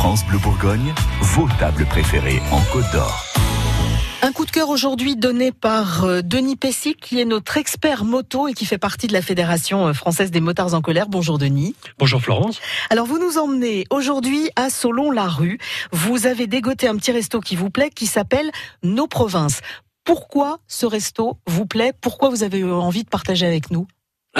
France Bleu Bourgogne, vos tables préférées en Côte d'Or. Un coup de cœur aujourd'hui donné par euh, Denis Pessy, qui est notre expert moto et qui fait partie de la Fédération euh, française des motards en colère. Bonjour Denis. Bonjour Florence. Alors vous nous emmenez aujourd'hui à Solon-la-Rue. Vous avez dégoté un petit resto qui vous plaît, qui s'appelle Nos Provinces. Pourquoi ce resto vous plaît? Pourquoi vous avez eu envie de partager avec nous?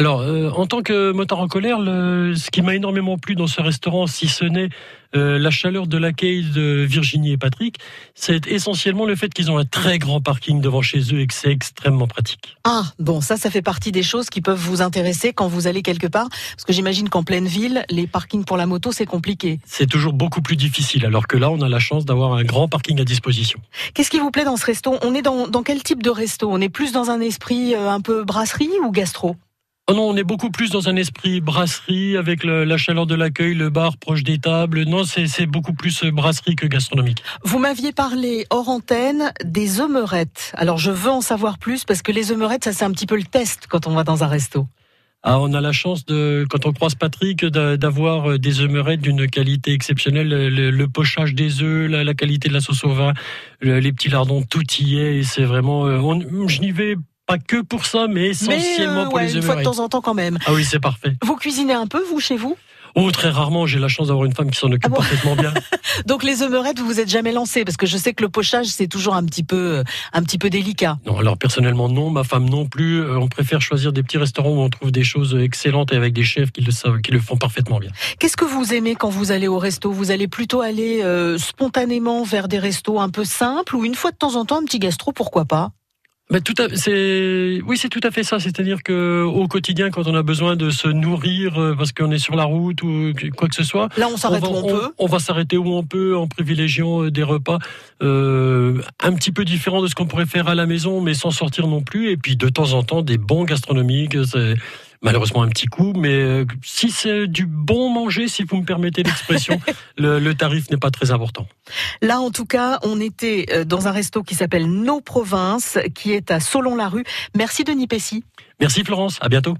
Alors, euh, en tant que motard en colère, le, ce qui m'a énormément plu dans ce restaurant, si ce n'est euh, la chaleur de l'accueil de Virginie et Patrick, c'est essentiellement le fait qu'ils ont un très grand parking devant chez eux et que c'est extrêmement pratique. Ah, bon, ça, ça fait partie des choses qui peuvent vous intéresser quand vous allez quelque part, parce que j'imagine qu'en pleine ville, les parkings pour la moto, c'est compliqué. C'est toujours beaucoup plus difficile, alors que là, on a la chance d'avoir un grand parking à disposition. Qu'est-ce qui vous plaît dans ce resto? On est dans, dans quel type de resto? On est plus dans un esprit euh, un peu brasserie ou gastro? Oh non, on est beaucoup plus dans un esprit brasserie avec la chaleur de l'accueil, le bar proche des tables. Non, c'est beaucoup plus brasserie que gastronomique. Vous m'aviez parlé hors antenne des omelettes. Alors je veux en savoir plus parce que les omelettes, ça c'est un petit peu le test quand on va dans un resto. Ah, on a la chance de, quand on croise Patrick, d'avoir des omelettes d'une qualité exceptionnelle. Le, pochage des œufs, la, qualité de la sauce au vin, les petits lardons, tout y est. Et c'est vraiment, euh, je n'y vais pas que pour ça, mais essentiellement euh, pour les Une fois de temps en temps quand même. Ah oui, c'est parfait. Vous cuisinez un peu, vous, chez vous? Oh, très rarement, j'ai la chance d'avoir une femme qui s'en occupe ah parfaitement bien. Donc les omelettes, vous vous êtes jamais lancé parce que je sais que le pochage c'est toujours un petit peu euh, un petit peu délicat. Non, alors personnellement non, ma femme non plus, euh, on préfère choisir des petits restaurants où on trouve des choses excellentes et avec des chefs qui le savent, qui le font parfaitement bien. Qu'est-ce que vous aimez quand vous allez au resto? Vous allez plutôt aller spontanément vers des restos un peu simples ou une fois de temps en temps un petit gastro, pourquoi pas? Tout c'est oui, c'est tout à fait ça. C'est-à-dire que au quotidien, quand on a besoin de se nourrir euh, parce qu'on est sur la route ou quoi que ce soit, là on s'arrête où on, peut. On va s'arrêter où on peut en privilégiant euh, des repas euh, un petit peu différents de ce qu'on pourrait faire à la maison, mais sans sortir non plus. Et puis de temps en temps des bons gastronomiques malheureusement un petit coup, mais euh, si c'est du bon manger, si vous me permettez l'expression, le, tarif n'est pas très important. Là, en tout cas, on était euh, dans un resto qui s'appelle Nos Provinces, qui est à Solon-la-Rue. Merci Denis Pessy. Merci Florence, à bientôt.